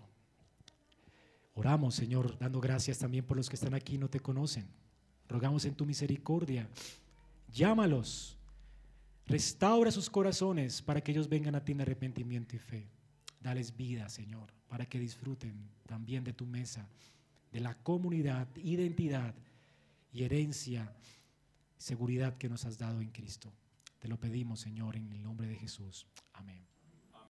Oramos, Señor, dando gracias también por los que están aquí y no te conocen. Rogamos en tu misericordia. Llámalos. Restaura sus corazones para que ellos vengan a ti en arrepentimiento y fe. Dales vida, Señor, para que disfruten también de tu mesa, de la comunidad, identidad y herencia, seguridad que nos has dado en Cristo. Te lo pedimos, Señor, en el nombre de Jesús. Amén.